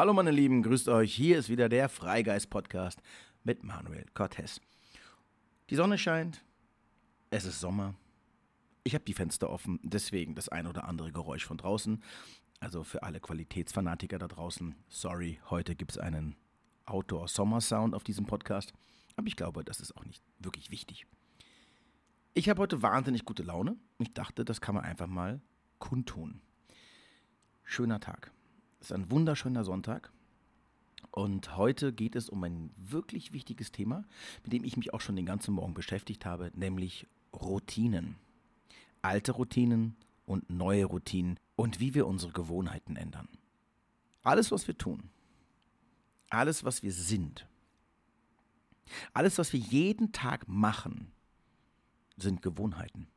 Hallo meine Lieben, grüßt euch. Hier ist wieder der Freigeist-Podcast mit Manuel Cortez. Die Sonne scheint, es ist Sommer. Ich habe die Fenster offen, deswegen das ein oder andere Geräusch von draußen. Also für alle Qualitätsfanatiker da draußen, sorry, heute gibt es einen Outdoor-Sommer-Sound auf diesem Podcast. Aber ich glaube, das ist auch nicht wirklich wichtig. Ich habe heute wahnsinnig gute Laune. Ich dachte, das kann man einfach mal kundtun. Schöner Tag. Es ist ein wunderschöner Sonntag. Und heute geht es um ein wirklich wichtiges Thema, mit dem ich mich auch schon den ganzen Morgen beschäftigt habe, nämlich Routinen. Alte Routinen und neue Routinen und wie wir unsere Gewohnheiten ändern. Alles, was wir tun, alles, was wir sind, alles, was wir jeden Tag machen, sind Gewohnheiten.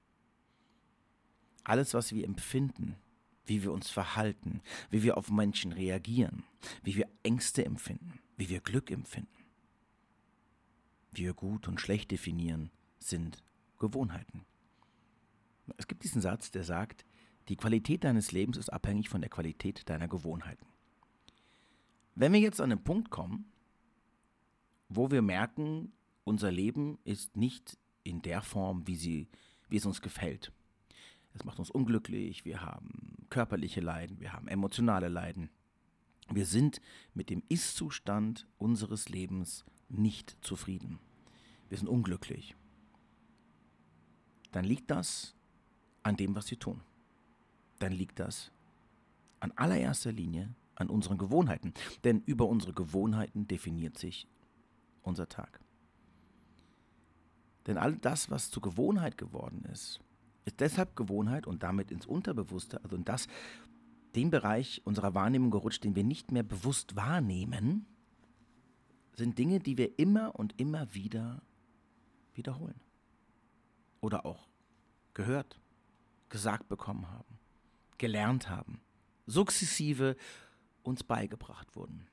Alles, was wir empfinden, wie wir uns verhalten, wie wir auf Menschen reagieren, wie wir Ängste empfinden, wie wir Glück empfinden, wie wir gut und schlecht definieren, sind Gewohnheiten. Es gibt diesen Satz, der sagt, die Qualität deines Lebens ist abhängig von der Qualität deiner Gewohnheiten. Wenn wir jetzt an den Punkt kommen, wo wir merken, unser Leben ist nicht in der Form, wie, sie, wie es uns gefällt. Es macht uns unglücklich, wir haben körperliche Leiden, wir haben emotionale Leiden. Wir sind mit dem Ist-Zustand unseres Lebens nicht zufrieden. Wir sind unglücklich. Dann liegt das an dem, was wir tun. Dann liegt das an allererster Linie an unseren Gewohnheiten. Denn über unsere Gewohnheiten definiert sich unser Tag. Denn all das, was zur Gewohnheit geworden ist, ist deshalb Gewohnheit und damit ins Unterbewusste, also in das, den Bereich unserer Wahrnehmung gerutscht, den wir nicht mehr bewusst wahrnehmen, sind Dinge, die wir immer und immer wieder wiederholen. Oder auch gehört, gesagt bekommen haben, gelernt haben, sukzessive uns beigebracht wurden.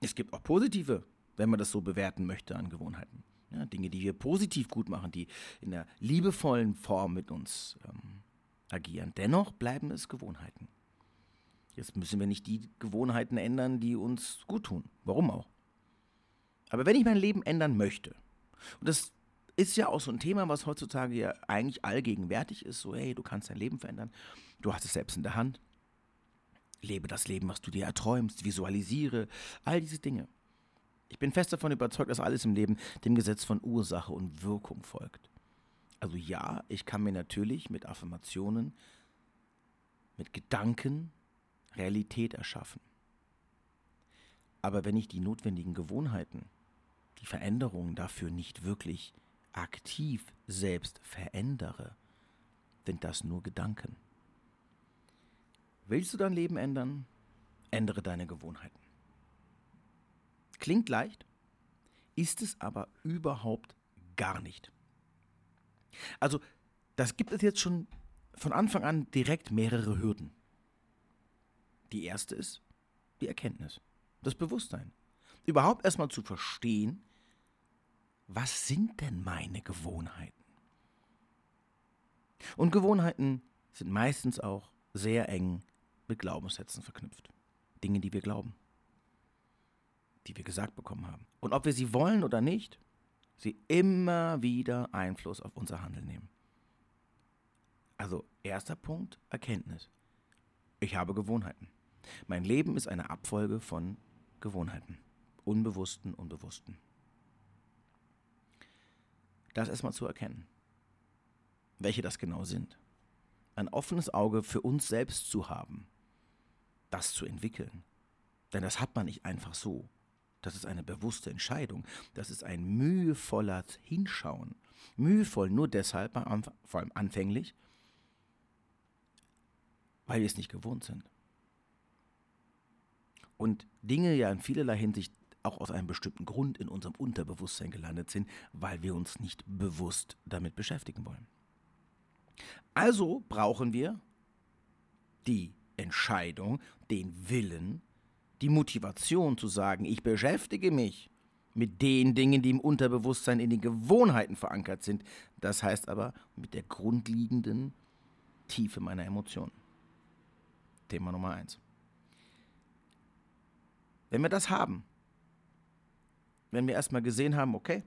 Es gibt auch positive, wenn man das so bewerten möchte, an Gewohnheiten. Ja, Dinge, die wir positiv gut machen, die in der liebevollen Form mit uns ähm, agieren. Dennoch bleiben es Gewohnheiten. Jetzt müssen wir nicht die Gewohnheiten ändern, die uns gut tun. Warum auch? Aber wenn ich mein Leben ändern möchte, und das ist ja auch so ein Thema, was heutzutage ja eigentlich allgegenwärtig ist, so hey, du kannst dein Leben verändern, du hast es selbst in der Hand, lebe das Leben, was du dir erträumst, visualisiere, all diese Dinge. Ich bin fest davon überzeugt, dass alles im Leben dem Gesetz von Ursache und Wirkung folgt. Also ja, ich kann mir natürlich mit Affirmationen, mit Gedanken Realität erschaffen. Aber wenn ich die notwendigen Gewohnheiten, die Veränderungen dafür nicht wirklich aktiv selbst verändere, sind das nur Gedanken. Willst du dein Leben ändern? Ändere deine Gewohnheiten. Klingt leicht, ist es aber überhaupt gar nicht. Also, das gibt es jetzt schon von Anfang an direkt mehrere Hürden. Die erste ist die Erkenntnis, das Bewusstsein. Überhaupt erstmal zu verstehen, was sind denn meine Gewohnheiten? Und Gewohnheiten sind meistens auch sehr eng mit Glaubenssätzen verknüpft. Dinge, die wir glauben die wir gesagt bekommen haben. Und ob wir sie wollen oder nicht, sie immer wieder Einfluss auf unser Handeln nehmen. Also erster Punkt, Erkenntnis. Ich habe Gewohnheiten. Mein Leben ist eine Abfolge von Gewohnheiten. Unbewussten und bewussten. Das erstmal zu erkennen. Welche das genau sind. Ein offenes Auge für uns selbst zu haben. Das zu entwickeln. Denn das hat man nicht einfach so. Das ist eine bewusste Entscheidung. Das ist ein mühevoller Hinschauen. Mühevoll nur deshalb, vor allem anfänglich, weil wir es nicht gewohnt sind. Und Dinge ja in vielerlei Hinsicht auch aus einem bestimmten Grund in unserem Unterbewusstsein gelandet sind, weil wir uns nicht bewusst damit beschäftigen wollen. Also brauchen wir die Entscheidung, den Willen, die Motivation zu sagen, ich beschäftige mich mit den Dingen, die im Unterbewusstsein in den Gewohnheiten verankert sind. Das heißt aber mit der grundlegenden Tiefe meiner Emotionen. Thema Nummer eins. Wenn wir das haben, wenn wir erstmal gesehen haben, okay,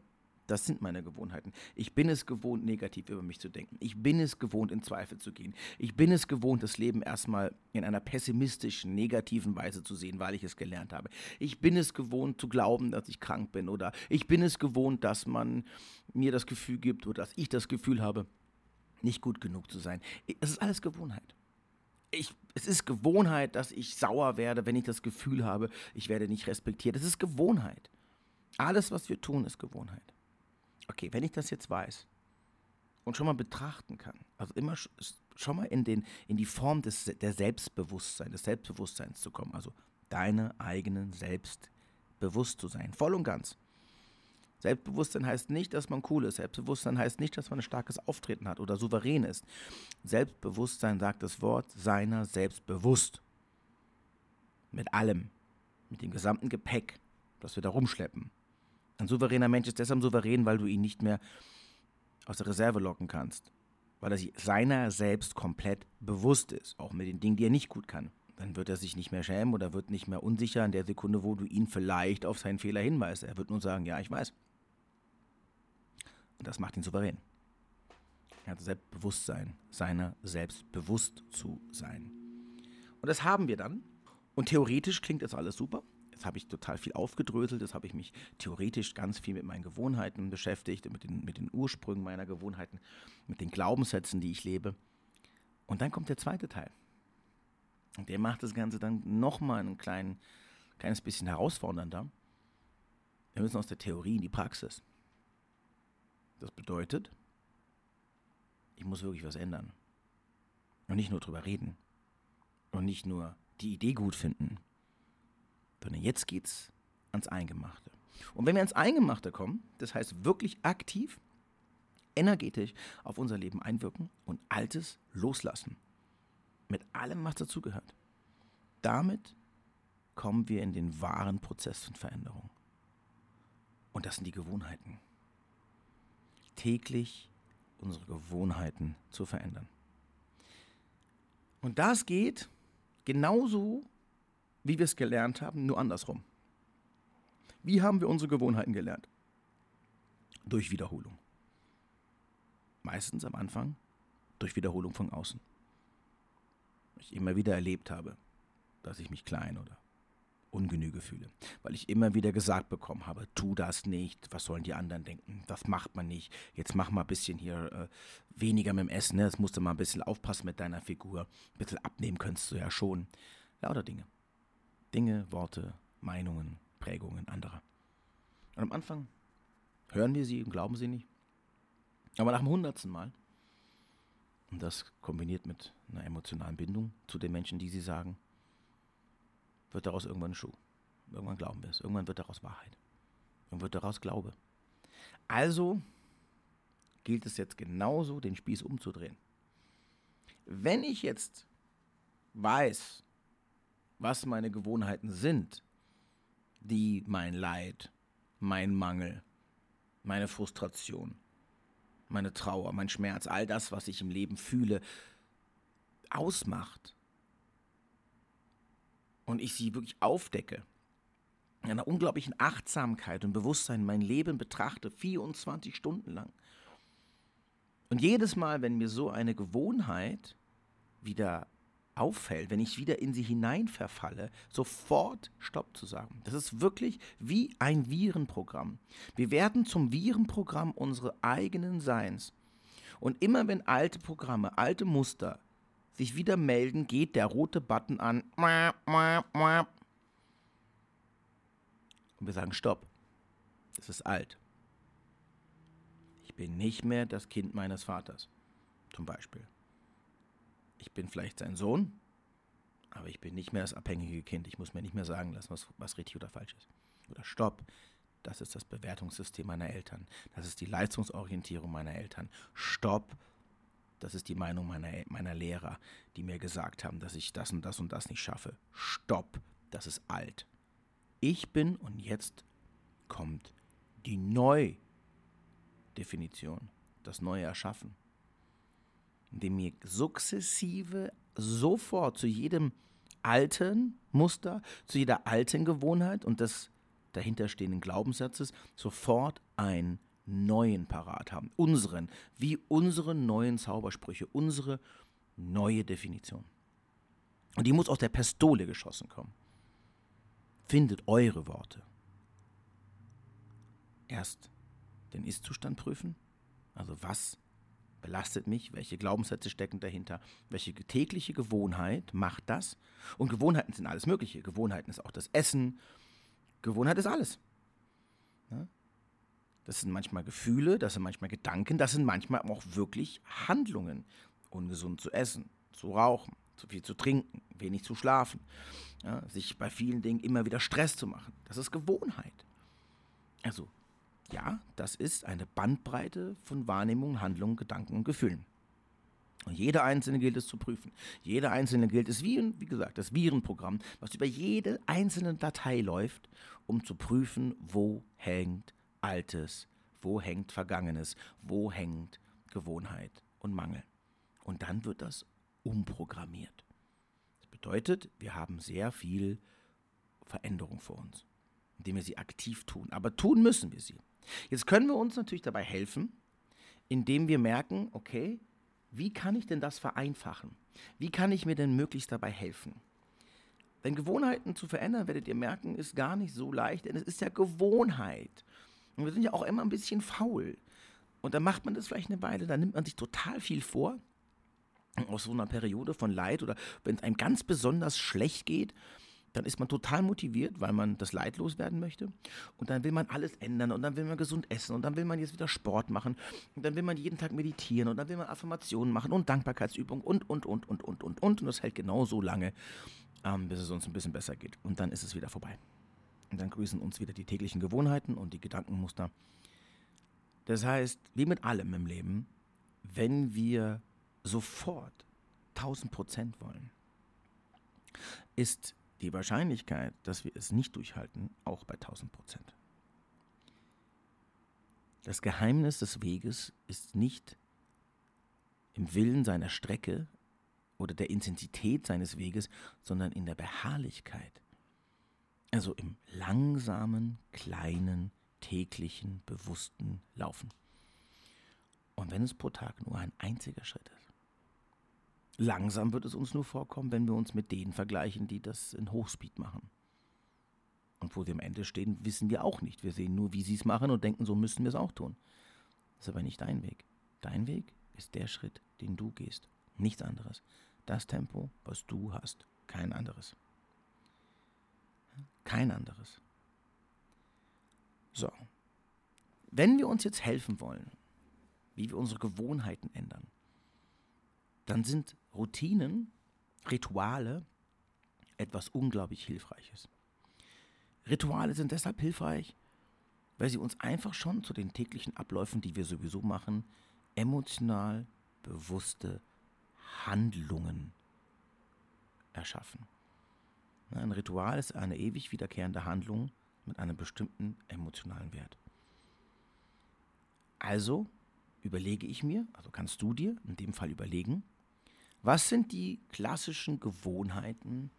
das sind meine Gewohnheiten. Ich bin es gewohnt, negativ über mich zu denken. Ich bin es gewohnt, in Zweifel zu gehen. Ich bin es gewohnt, das Leben erstmal in einer pessimistischen, negativen Weise zu sehen, weil ich es gelernt habe. Ich bin es gewohnt, zu glauben, dass ich krank bin. Oder ich bin es gewohnt, dass man mir das Gefühl gibt oder dass ich das Gefühl habe, nicht gut genug zu sein. Es ist alles Gewohnheit. Ich, es ist Gewohnheit, dass ich sauer werde, wenn ich das Gefühl habe, ich werde nicht respektiert. Es ist Gewohnheit. Alles, was wir tun, ist Gewohnheit okay, wenn ich das jetzt weiß und schon mal betrachten kann, also immer schon mal in, den, in die Form des, der Selbstbewusstsein, des Selbstbewusstseins zu kommen, also deine eigenen selbst bewusst zu sein, voll und ganz. Selbstbewusstsein heißt nicht, dass man cool ist. Selbstbewusstsein heißt nicht, dass man ein starkes Auftreten hat oder souverän ist. Selbstbewusstsein sagt das Wort seiner selbstbewusst. Mit allem. Mit dem gesamten Gepäck, das wir da rumschleppen. Ein souveräner Mensch ist deshalb souverän, weil du ihn nicht mehr aus der Reserve locken kannst. Weil er sich seiner selbst komplett bewusst ist, auch mit den Dingen, die er nicht gut kann. Dann wird er sich nicht mehr schämen oder wird nicht mehr unsicher in der Sekunde, wo du ihn vielleicht auf seinen Fehler hinweist. Er wird nur sagen, ja, ich weiß. Und das macht ihn souverän. Er hat Selbstbewusstsein, seiner selbst bewusst zu sein. Und das haben wir dann. Und theoretisch klingt das alles super. Jetzt habe ich total viel aufgedröselt, jetzt habe ich mich theoretisch ganz viel mit meinen Gewohnheiten beschäftigt, mit den, mit den Ursprüngen meiner Gewohnheiten, mit den Glaubenssätzen, die ich lebe. Und dann kommt der zweite Teil. Und der macht das Ganze dann nochmal ein klein, kleines bisschen herausfordernder. Wir müssen aus der Theorie in die Praxis. Das bedeutet, ich muss wirklich was ändern. Und nicht nur drüber reden. Und nicht nur die Idee gut finden sondern jetzt geht's ans Eingemachte. Und wenn wir ans Eingemachte kommen, das heißt wirklich aktiv, energetisch auf unser Leben einwirken und Altes loslassen. Mit allem, was dazugehört. Damit kommen wir in den wahren Prozess von Veränderung. Und das sind die Gewohnheiten. Täglich unsere Gewohnheiten zu verändern. Und das geht genauso wie wir es gelernt haben, nur andersrum. Wie haben wir unsere Gewohnheiten gelernt? Durch Wiederholung. Meistens am Anfang durch Wiederholung von außen. Ich immer wieder erlebt habe, dass ich mich klein oder ungenüge fühle, weil ich immer wieder gesagt bekommen habe, tu das nicht, was sollen die anderen denken, das macht man nicht, jetzt mach mal ein bisschen hier äh, weniger mit dem Essen, ne? das musst du mal ein bisschen aufpassen mit deiner Figur, ein bisschen abnehmen könntest du ja schon, lauter Dinge. Dinge, Worte, Meinungen, Prägungen anderer. Und am Anfang hören wir sie und glauben sie nicht. Aber nach dem hundertsten Mal, und das kombiniert mit einer emotionalen Bindung zu den Menschen, die sie sagen, wird daraus irgendwann ein Schuh. Irgendwann glauben wir es. Irgendwann wird daraus Wahrheit. Irgendwann wird daraus Glaube. Also gilt es jetzt genauso, den Spieß umzudrehen. Wenn ich jetzt weiß, was meine Gewohnheiten sind, die mein Leid, mein Mangel, meine Frustration, meine Trauer, mein Schmerz, all das, was ich im Leben fühle, ausmacht. Und ich sie wirklich aufdecke, in einer unglaublichen Achtsamkeit und Bewusstsein mein Leben betrachte, 24 Stunden lang. Und jedes Mal, wenn mir so eine Gewohnheit wieder auffällt, wenn ich wieder in sie hinein verfalle, sofort Stopp zu sagen. Das ist wirklich wie ein Virenprogramm. Wir werden zum Virenprogramm unseres eigenen Seins. Und immer wenn alte Programme, alte Muster sich wieder melden, geht der rote Button an. Und wir sagen Stopp. Das ist alt. Ich bin nicht mehr das Kind meines Vaters. Zum Beispiel ich bin vielleicht sein Sohn, aber ich bin nicht mehr das abhängige Kind. Ich muss mir nicht mehr sagen lassen, was, was richtig oder falsch ist. Oder stopp. Das ist das Bewertungssystem meiner Eltern. Das ist die Leistungsorientierung meiner Eltern. Stopp. Das ist die Meinung meiner, meiner Lehrer, die mir gesagt haben, dass ich das und das und das nicht schaffe. Stopp. Das ist alt. Ich bin und jetzt kommt die Neudefinition, das neue Erschaffen indem mir sukzessive sofort zu jedem alten Muster, zu jeder alten Gewohnheit und des dahinterstehenden Glaubenssatzes sofort einen neuen parat haben. Unseren, wie unsere neuen Zaubersprüche, unsere neue Definition. Und die muss aus der Pistole geschossen kommen. Findet eure Worte. Erst den Ist-Zustand prüfen, also was belastet mich, welche Glaubenssätze stecken dahinter, welche tägliche Gewohnheit macht das. Und Gewohnheiten sind alles Mögliche. Gewohnheiten ist auch das Essen, Gewohnheit ist alles. Das sind manchmal Gefühle, das sind manchmal Gedanken, das sind manchmal auch wirklich Handlungen. Ungesund zu essen, zu rauchen, zu viel zu trinken, wenig zu schlafen, sich bei vielen Dingen immer wieder Stress zu machen. Das ist Gewohnheit. Also, ja, das ist eine Bandbreite von Wahrnehmungen, Handlungen, Gedanken und Gefühlen. Und jede einzelne gilt es zu prüfen. Jede einzelne gilt es wie, wie gesagt, das Virenprogramm, was über jede einzelne Datei läuft, um zu prüfen, wo hängt Altes, wo hängt Vergangenes, wo hängt Gewohnheit und Mangel. Und dann wird das umprogrammiert. Das bedeutet, wir haben sehr viel Veränderung vor uns, indem wir sie aktiv tun. Aber tun müssen wir sie. Jetzt können wir uns natürlich dabei helfen, indem wir merken, okay, wie kann ich denn das vereinfachen? Wie kann ich mir denn möglichst dabei helfen? Denn Gewohnheiten zu verändern, werdet ihr merken, ist gar nicht so leicht, denn es ist ja Gewohnheit. Und wir sind ja auch immer ein bisschen faul. Und dann macht man das vielleicht eine Weile, dann nimmt man sich total viel vor aus so einer Periode von Leid oder wenn es einem ganz besonders schlecht geht, dann ist man total motiviert, weil man das Leid loswerden möchte. Und dann will man alles ändern und dann will man gesund essen und dann will man jetzt wieder Sport machen und dann will man jeden Tag meditieren und dann will man Affirmationen machen und Dankbarkeitsübungen und, und, und, und, und, und, und. Und das hält genau so lange, ähm, bis es uns ein bisschen besser geht. Und dann ist es wieder vorbei. Und dann grüßen uns wieder die täglichen Gewohnheiten und die Gedankenmuster. Das heißt, wie mit allem im Leben, wenn wir sofort 1000 Prozent wollen, ist die Wahrscheinlichkeit, dass wir es nicht durchhalten, auch bei 1000 Prozent. Das Geheimnis des Weges ist nicht im Willen seiner Strecke oder der Intensität seines Weges, sondern in der Beharrlichkeit. Also im langsamen, kleinen, täglichen, bewussten Laufen. Und wenn es pro Tag nur ein einziger Schritt ist. Langsam wird es uns nur vorkommen, wenn wir uns mit denen vergleichen, die das in Hochspeed machen. Und wo sie am Ende stehen, wissen wir auch nicht. Wir sehen nur, wie sie es machen und denken, so müssen wir es auch tun. Das ist aber nicht dein Weg. Dein Weg ist der Schritt, den du gehst. Nichts anderes. Das Tempo, was du hast. Kein anderes. Kein anderes. So. Wenn wir uns jetzt helfen wollen, wie wir unsere Gewohnheiten ändern, dann sind Routinen, Rituale etwas unglaublich Hilfreiches. Rituale sind deshalb hilfreich, weil sie uns einfach schon zu den täglichen Abläufen, die wir sowieso machen, emotional bewusste Handlungen erschaffen. Ein Ritual ist eine ewig wiederkehrende Handlung mit einem bestimmten emotionalen Wert. Also überlege ich mir, also kannst du dir in dem Fall überlegen, was sind die klassischen Gewohnheiten,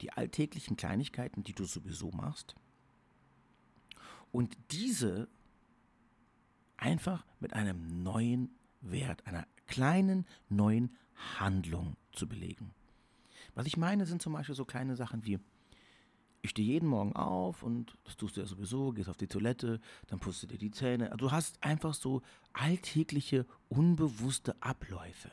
die alltäglichen Kleinigkeiten, die du sowieso machst? Und diese einfach mit einem neuen Wert, einer kleinen neuen Handlung zu belegen. Was ich meine, sind zum Beispiel so kleine Sachen wie, ich stehe jeden Morgen auf und das tust du ja sowieso, gehst auf die Toilette, dann putzt du dir die Zähne. Also du hast einfach so alltägliche, unbewusste Abläufe.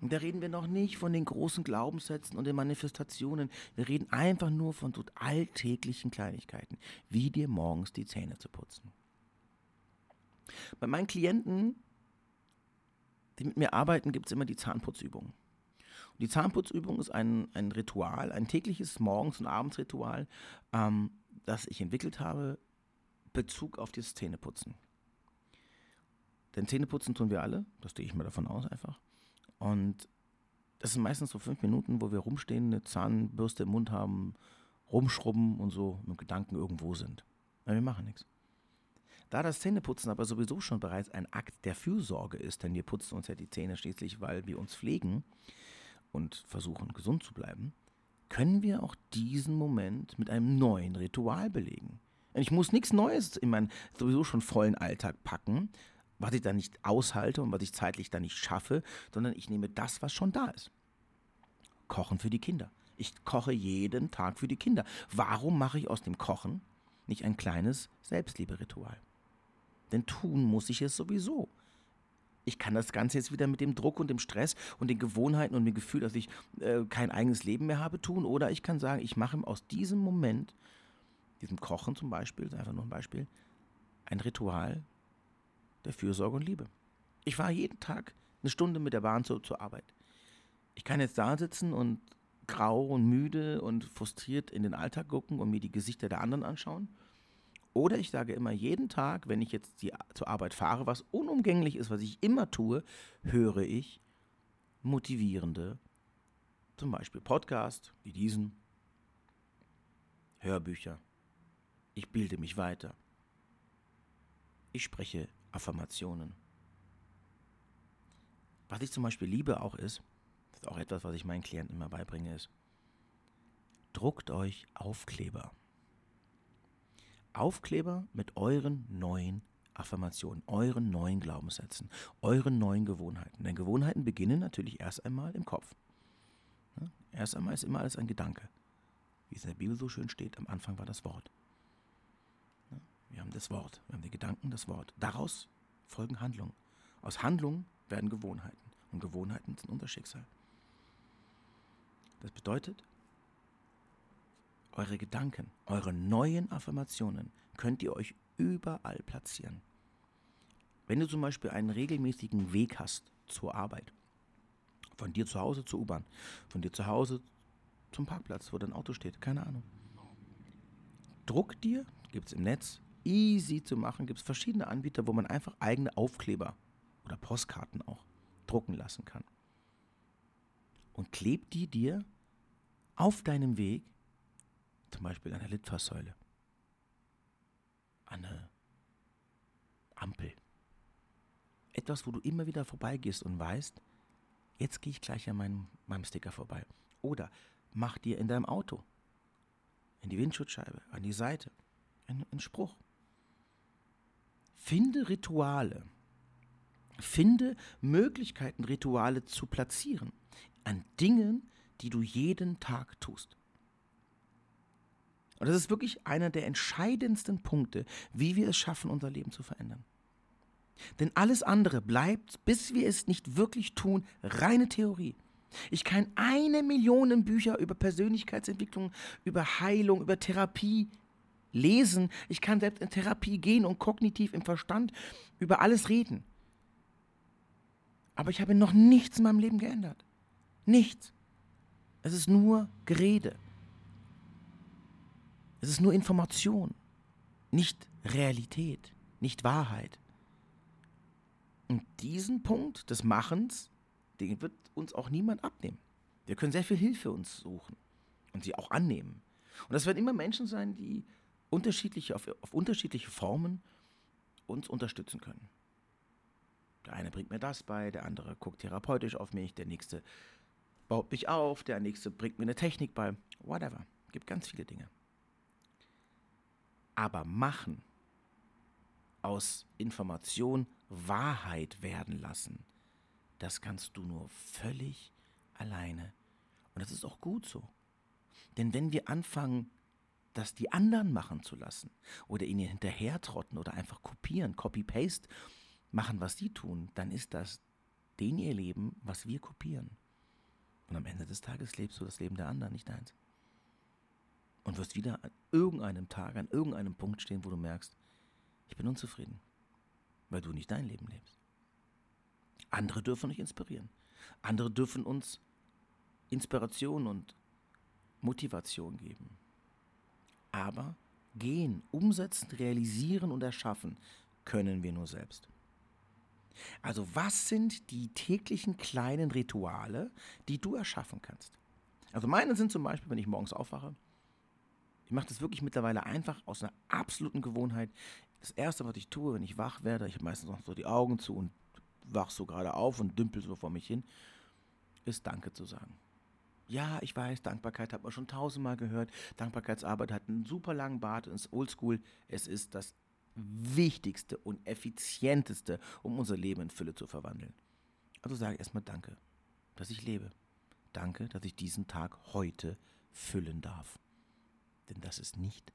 Und da reden wir noch nicht von den großen Glaubenssätzen und den Manifestationen. Wir reden einfach nur von so alltäglichen Kleinigkeiten, wie dir morgens die Zähne zu putzen. Bei meinen Klienten, die mit mir arbeiten, gibt es immer die Zahnputzübung. Und die Zahnputzübung ist ein, ein Ritual, ein tägliches Morgens- und Abendsritual, ähm, das ich entwickelt habe, Bezug auf das Zähneputzen. Denn Zähneputzen tun wir alle, das gehe ich mal davon aus einfach. Und das sind meistens so fünf Minuten, wo wir rumstehen, eine Zahnbürste im Mund haben, rumschrubben und so mit Gedanken irgendwo sind. Weil wir machen nichts. Da das Zähneputzen aber sowieso schon bereits ein Akt der Fürsorge ist, denn wir putzen uns ja die Zähne schließlich, weil wir uns pflegen und versuchen gesund zu bleiben, können wir auch diesen Moment mit einem neuen Ritual belegen. Ich muss nichts Neues in meinen sowieso schon vollen Alltag packen, was ich dann nicht aushalte und was ich zeitlich dann nicht schaffe, sondern ich nehme das, was schon da ist. Kochen für die Kinder. Ich koche jeden Tag für die Kinder. Warum mache ich aus dem Kochen nicht ein kleines Selbstliebe-Ritual? Denn tun muss ich es sowieso. Ich kann das Ganze jetzt wieder mit dem Druck und dem Stress und den Gewohnheiten und dem Gefühl, dass ich äh, kein eigenes Leben mehr habe, tun. Oder ich kann sagen, ich mache aus diesem Moment, diesem Kochen zum Beispiel, ist einfach nur ein Beispiel, ein Ritual der Fürsorge und Liebe. Ich fahre jeden Tag eine Stunde mit der Bahn zur, zur Arbeit. Ich kann jetzt da sitzen und grau und müde und frustriert in den Alltag gucken und mir die Gesichter der anderen anschauen. Oder ich sage immer jeden Tag, wenn ich jetzt die, zur Arbeit fahre, was unumgänglich ist, was ich immer tue, höre ich motivierende, zum Beispiel Podcast wie diesen, Hörbücher. Ich bilde mich weiter. Ich spreche Affirmationen. Was ich zum Beispiel liebe auch ist, ist auch etwas, was ich meinen Klienten immer beibringe, ist, druckt euch Aufkleber. Aufkleber mit euren neuen Affirmationen, euren neuen Glaubenssätzen, euren neuen Gewohnheiten. Denn Gewohnheiten beginnen natürlich erst einmal im Kopf. Erst einmal ist immer alles ein Gedanke. Wie es in der Bibel so schön steht, am Anfang war das Wort. Wir haben das Wort, wir haben die Gedanken, das Wort. Daraus folgen Handlungen. Aus Handlungen werden Gewohnheiten. Und Gewohnheiten sind unser Schicksal. Das bedeutet, eure Gedanken, eure neuen Affirmationen könnt ihr euch überall platzieren. Wenn du zum Beispiel einen regelmäßigen Weg hast zur Arbeit, von dir zu Hause zur U-Bahn, von dir zu Hause zum Parkplatz, wo dein Auto steht, keine Ahnung. Druck dir, gibt es im Netz, easy zu machen, gibt es verschiedene Anbieter, wo man einfach eigene Aufkleber oder Postkarten auch drucken lassen kann und klebt die dir auf deinem Weg, zum Beispiel an der Litfaßsäule, an eine Ampel. Etwas, wo du immer wieder vorbeigehst und weißt, jetzt gehe ich gleich an meinem, meinem Sticker vorbei. Oder mach dir in deinem Auto, in die Windschutzscheibe, an die Seite, einen, einen Spruch. Finde Rituale. Finde Möglichkeiten, Rituale zu platzieren an Dingen, die du jeden Tag tust. Und das ist wirklich einer der entscheidendsten Punkte, wie wir es schaffen, unser Leben zu verändern. Denn alles andere bleibt, bis wir es nicht wirklich tun, reine Theorie. Ich kann eine Million Bücher über Persönlichkeitsentwicklung, über Heilung, über Therapie lesen. Ich kann selbst in Therapie gehen und kognitiv im Verstand über alles reden. Aber ich habe noch nichts in meinem Leben geändert. Nichts. Es ist nur Gerede. Es ist nur Information, nicht Realität, nicht Wahrheit. Und diesen Punkt des Machens, den wird uns auch niemand abnehmen. Wir können sehr viel Hilfe uns suchen und sie auch annehmen. Und das werden immer Menschen sein, die unterschiedliche, auf, auf unterschiedliche Formen uns unterstützen können. Der eine bringt mir das bei, der andere guckt therapeutisch auf mich, der nächste baut mich auf, der nächste bringt mir eine Technik bei, whatever. Gibt ganz viele Dinge. Aber machen, aus Information Wahrheit werden lassen, das kannst du nur völlig alleine. Und das ist auch gut so. Denn wenn wir anfangen, das die anderen machen zu lassen oder ihnen hinterhertrotten oder einfach kopieren, Copy-Paste machen, was sie tun, dann ist das den ihr Leben, was wir kopieren. Und am Ende des Tages lebst du das Leben der anderen, nicht deins. Und wirst wieder an irgendeinem Tag, an irgendeinem Punkt stehen, wo du merkst, ich bin unzufrieden, weil du nicht dein Leben lebst. Andere dürfen dich inspirieren. Andere dürfen uns Inspiration und Motivation geben. Aber gehen, umsetzen, realisieren und erschaffen können wir nur selbst. Also was sind die täglichen kleinen Rituale, die du erschaffen kannst? Also meine sind zum Beispiel, wenn ich morgens aufwache, ich mache das wirklich mittlerweile einfach aus einer absoluten Gewohnheit. Das Erste, was ich tue, wenn ich wach werde, ich habe meistens noch so die Augen zu und wach so gerade auf und dümpel so vor mich hin, ist Danke zu sagen. Ja, ich weiß, Dankbarkeit hat man schon tausendmal gehört. Dankbarkeitsarbeit hat einen super langen Bart und ist oldschool. Es ist das Wichtigste und Effizienteste, um unser Leben in Fülle zu verwandeln. Also sage ich erstmal Danke, dass ich lebe. Danke, dass ich diesen Tag heute füllen darf. Denn das ist nicht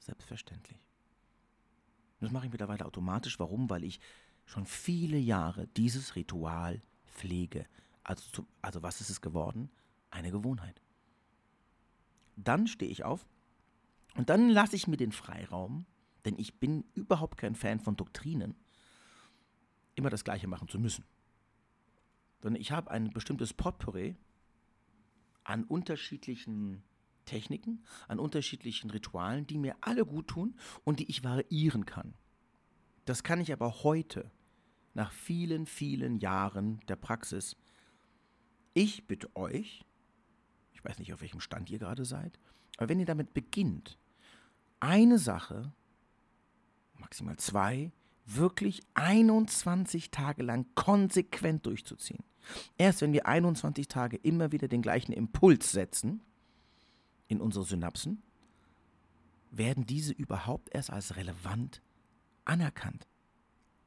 selbstverständlich. Das mache ich mittlerweile automatisch. Warum? Weil ich schon viele Jahre dieses Ritual pflege. Also, also was ist es geworden? Eine Gewohnheit. Dann stehe ich auf und dann lasse ich mir den Freiraum, denn ich bin überhaupt kein Fan von Doktrinen, immer das Gleiche machen zu müssen. Sondern ich habe ein bestimmtes Potpourri an unterschiedlichen Techniken, an unterschiedlichen Ritualen, die mir alle gut tun und die ich variieren kann. Das kann ich aber heute, nach vielen, vielen Jahren der Praxis. Ich bitte euch, ich weiß nicht, auf welchem Stand ihr gerade seid, aber wenn ihr damit beginnt, eine Sache, maximal zwei, wirklich 21 Tage lang konsequent durchzuziehen. Erst wenn wir 21 Tage immer wieder den gleichen Impuls setzen in unsere Synapsen, werden diese überhaupt erst als relevant anerkannt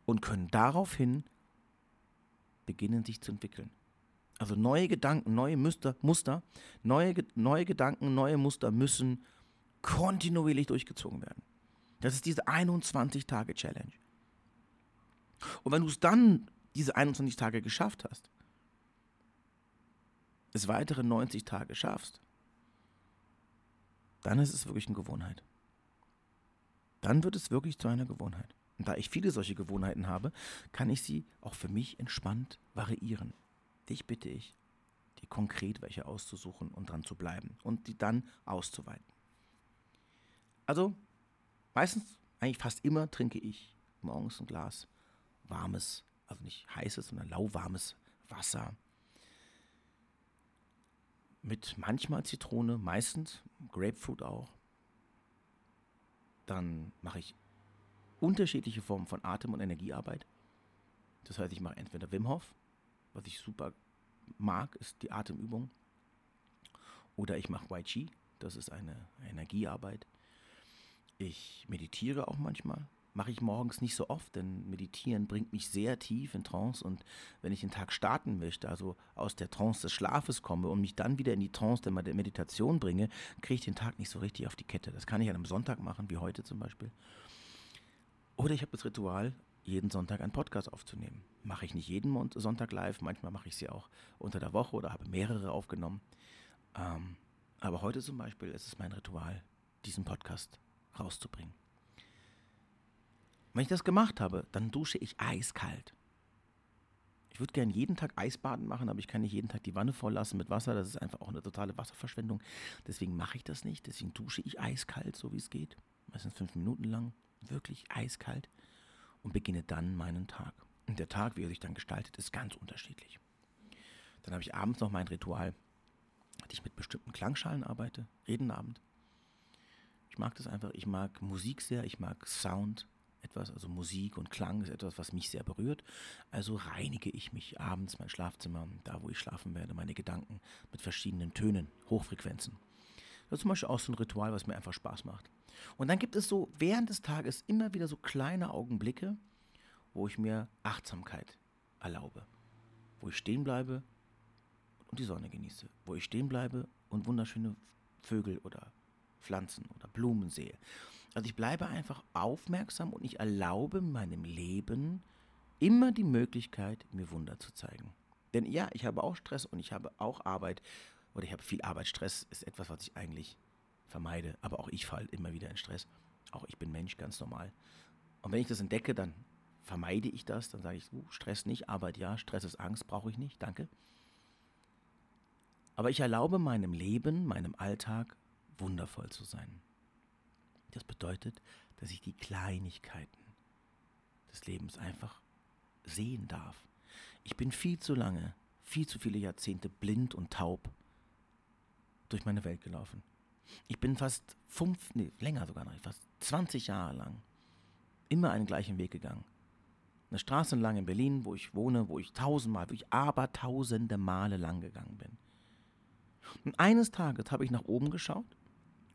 und können daraufhin beginnen sich zu entwickeln. Also neue Gedanken, neue Muster, Muster neue, neue Gedanken, neue Muster müssen kontinuierlich durchgezogen werden. Das ist diese 21-Tage-Challenge. Und wenn du es dann, diese 21 Tage geschafft hast, es weitere 90 Tage schaffst, dann ist es wirklich eine Gewohnheit. Dann wird es wirklich zu einer Gewohnheit. Und da ich viele solche Gewohnheiten habe, kann ich sie auch für mich entspannt variieren. Dich bitte ich, dir konkret welche auszusuchen und dran zu bleiben und die dann auszuweiten. Also, meistens, eigentlich fast immer trinke ich morgens ein Glas warmes, also nicht heißes, sondern lauwarmes Wasser mit manchmal Zitrone, meistens Grapefruit auch. Dann mache ich unterschiedliche Formen von Atem- und Energiearbeit. Das heißt, ich mache entweder Wim Hof, was ich super mag, ist die Atemübung. Oder ich mache Wai Chi, das ist eine Energiearbeit. Ich meditiere auch manchmal, mache ich morgens nicht so oft, denn Meditieren bringt mich sehr tief in Trance und wenn ich den Tag starten möchte, also aus der Trance des Schlafes komme und mich dann wieder in die Trance der Meditation bringe, kriege ich den Tag nicht so richtig auf die Kette. Das kann ich an einem Sonntag machen, wie heute zum Beispiel. Oder ich habe das Ritual, jeden Sonntag einen Podcast aufzunehmen. Mache ich nicht jeden Sonntag live, manchmal mache ich sie auch unter der Woche oder habe mehrere aufgenommen. Ähm, aber heute zum Beispiel ist es mein Ritual, diesen Podcast rauszubringen. Wenn ich das gemacht habe, dann dusche ich eiskalt. Ich würde gerne jeden Tag Eisbaden machen, aber ich kann nicht jeden Tag die Wanne voll lassen mit Wasser. Das ist einfach auch eine totale Wasserverschwendung. Deswegen mache ich das nicht. Deswegen dusche ich eiskalt, so wie es geht. Meistens fünf Minuten lang. Wirklich eiskalt. Und beginne dann meinen Tag. Und der Tag, wie er sich dann gestaltet, ist ganz unterschiedlich. Dann habe ich abends noch mein Ritual, dass ich mit bestimmten Klangschalen arbeite. Jeden Abend. Ich mag das einfach. Ich mag Musik sehr. Ich mag Sound etwas, also Musik und Klang ist etwas, was mich sehr berührt. Also reinige ich mich abends mein Schlafzimmer, da wo ich schlafen werde, meine Gedanken mit verschiedenen Tönen, Hochfrequenzen. Das ist zum Beispiel auch so ein Ritual, was mir einfach Spaß macht. Und dann gibt es so während des Tages immer wieder so kleine Augenblicke, wo ich mir Achtsamkeit erlaube. Wo ich stehen bleibe und die Sonne genieße. Wo ich stehen bleibe und wunderschöne Vögel oder Pflanzen oder Blumen sehe. Also ich bleibe einfach aufmerksam und ich erlaube meinem Leben immer die Möglichkeit, mir Wunder zu zeigen. Denn ja, ich habe auch Stress und ich habe auch Arbeit oder ich habe viel Arbeit. Stress ist etwas, was ich eigentlich vermeide, aber auch ich falle immer wieder in Stress. Auch ich bin Mensch, ganz normal. Und wenn ich das entdecke, dann vermeide ich das, dann sage ich, uh, Stress nicht, Arbeit ja, Stress ist Angst, brauche ich nicht, danke. Aber ich erlaube meinem Leben, meinem Alltag wundervoll zu sein. Das bedeutet, dass ich die Kleinigkeiten des Lebens einfach sehen darf. Ich bin viel zu lange, viel zu viele Jahrzehnte blind und taub durch meine Welt gelaufen. Ich bin fast fünf, nee, länger sogar noch, fast 20 Jahre lang immer einen gleichen Weg gegangen. Eine Straße lang in Berlin, wo ich wohne, wo ich tausendmal, wo ich aber tausende Male lang gegangen bin. Und eines Tages habe ich nach oben geschaut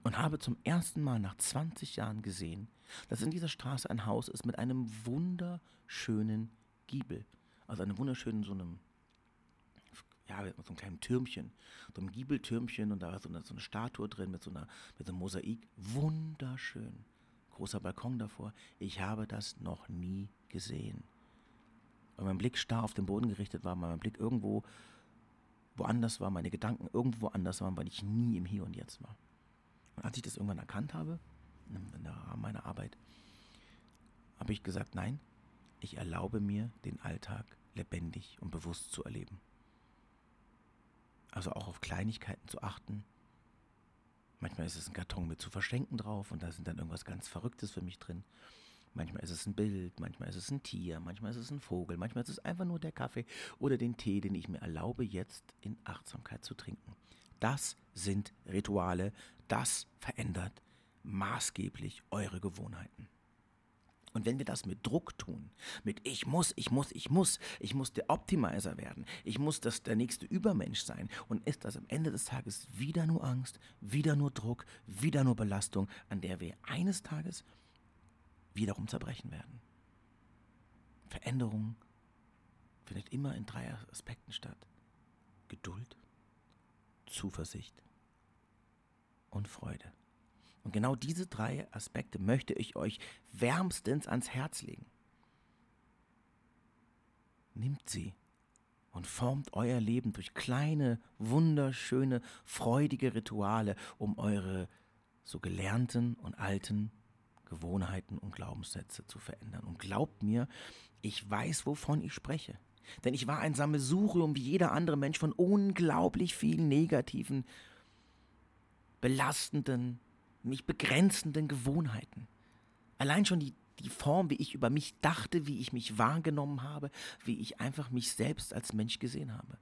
und habe zum ersten Mal nach 20 Jahren gesehen, dass in dieser Straße ein Haus ist mit einem wunderschönen Giebel. Also einem wunderschönen, so einem, ja, so einem kleinen Türmchen, so einem Giebeltürmchen und da war so eine, so eine Statue drin mit so, einer, mit so einem Mosaik. Wunderschön. Großer Balkon davor. Ich habe das noch nie gesehen. Weil mein Blick starr auf den Boden gerichtet war, weil mein Blick irgendwo woanders war, meine Gedanken irgendwo anders waren, weil ich nie im Hier und Jetzt war. Und als ich das irgendwann erkannt habe, in meiner Arbeit, habe ich gesagt, nein, ich erlaube mir, den Alltag lebendig und bewusst zu erleben. Also auch auf Kleinigkeiten zu achten. Manchmal ist es ein Karton mit zu verschenken drauf und da sind dann irgendwas ganz Verrücktes für mich drin. Manchmal ist es ein Bild, manchmal ist es ein Tier, manchmal ist es ein Vogel, manchmal ist es einfach nur der Kaffee oder den Tee, den ich mir erlaube, jetzt in Achtsamkeit zu trinken. Das sind Rituale, das verändert maßgeblich eure Gewohnheiten. Und wenn wir das mit Druck tun, mit ich muss, ich muss, ich muss, ich muss der Optimizer werden, ich muss das der nächste Übermensch sein und ist das am Ende des Tages wieder nur Angst, wieder nur Druck, wieder nur Belastung, an der wir eines Tages wiederum zerbrechen werden. Veränderung findet immer in drei Aspekten statt. Geduld, Zuversicht und Freude. Und genau diese drei Aspekte möchte ich euch wärmstens ans Herz legen. Nimmt sie und formt euer Leben durch kleine, wunderschöne, freudige Rituale, um eure so gelernten und alten Gewohnheiten und Glaubenssätze zu verändern. Und glaubt mir, ich weiß, wovon ich spreche. Denn ich war ein Sammelsurium wie jeder andere Mensch von unglaublich vielen negativen, belastenden, mich begrenzenden Gewohnheiten. Allein schon die, die Form, wie ich über mich dachte, wie ich mich wahrgenommen habe, wie ich einfach mich selbst als Mensch gesehen habe.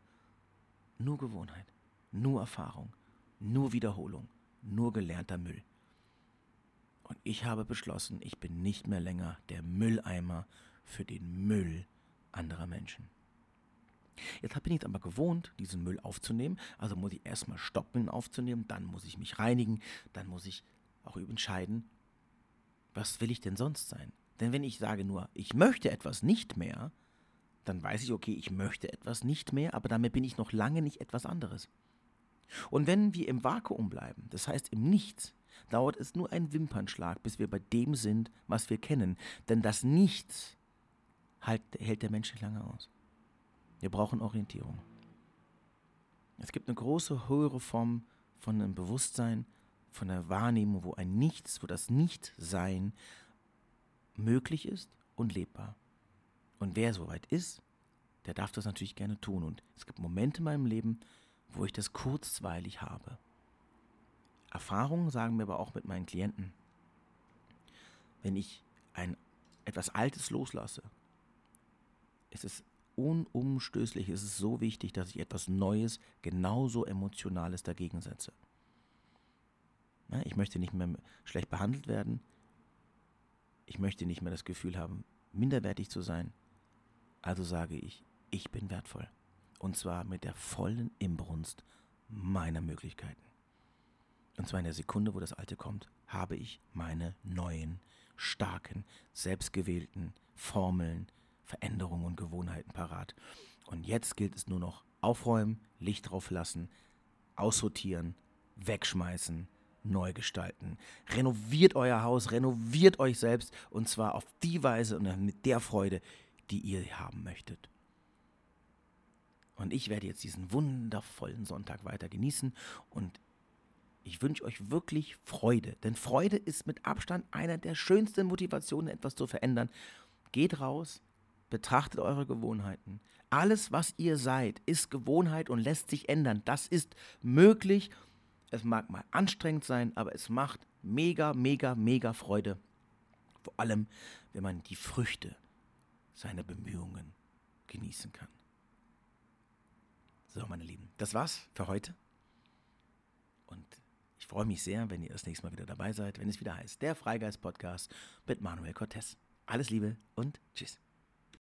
Nur Gewohnheit, nur Erfahrung, nur Wiederholung, nur gelernter Müll. Und ich habe beschlossen, ich bin nicht mehr länger der Mülleimer für den Müll anderer Menschen. Jetzt bin ich es aber gewohnt, diesen Müll aufzunehmen. Also muss ich erstmal stoppen, ihn aufzunehmen, dann muss ich mich reinigen, dann muss ich auch entscheiden, was will ich denn sonst sein? Denn wenn ich sage nur, ich möchte etwas nicht mehr, dann weiß ich, okay, ich möchte etwas nicht mehr, aber damit bin ich noch lange nicht etwas anderes. Und wenn wir im Vakuum bleiben, das heißt im Nichts, dauert es nur einen Wimpernschlag, bis wir bei dem sind, was wir kennen. Denn das Nichts halt, hält der Mensch nicht lange aus. Wir brauchen Orientierung. Es gibt eine große, höhere Form von einem Bewusstsein, von der Wahrnehmung, wo ein Nichts, wo das Nichtsein möglich ist und lebbar. Und wer soweit ist, der darf das natürlich gerne tun. Und es gibt Momente in meinem Leben, wo ich das kurzweilig habe. Erfahrungen sagen mir aber auch mit meinen Klienten, wenn ich ein etwas Altes loslasse, ist es unumstößlich, ist es so wichtig, dass ich etwas Neues, genauso Emotionales dagegen setze. Ich möchte nicht mehr schlecht behandelt werden. Ich möchte nicht mehr das Gefühl haben, minderwertig zu sein. Also sage ich, ich bin wertvoll. Und zwar mit der vollen Imbrunst meiner Möglichkeiten. Und zwar in der Sekunde, wo das Alte kommt, habe ich meine neuen, starken, selbstgewählten Formeln, Veränderungen und Gewohnheiten parat. Und jetzt gilt es nur noch aufräumen, Licht drauf lassen, aussortieren, wegschmeißen, neu gestalten. Renoviert euer Haus, renoviert euch selbst und zwar auf die Weise und mit der Freude, die ihr haben möchtet. Und ich werde jetzt diesen wundervollen Sonntag weiter genießen und ich wünsche euch wirklich Freude, denn Freude ist mit Abstand einer der schönsten Motivationen, etwas zu verändern. Geht raus, betrachtet eure Gewohnheiten. Alles, was ihr seid, ist Gewohnheit und lässt sich ändern. Das ist möglich. Es mag mal anstrengend sein, aber es macht mega, mega, mega Freude. Vor allem, wenn man die Früchte seiner Bemühungen genießen kann. So, meine Lieben, das war's für heute. Und ich freue mich sehr, wenn ihr das nächste Mal wieder dabei seid, wenn es wieder heißt, der Freigeist Podcast mit Manuel Cortez. Alles Liebe und tschüss.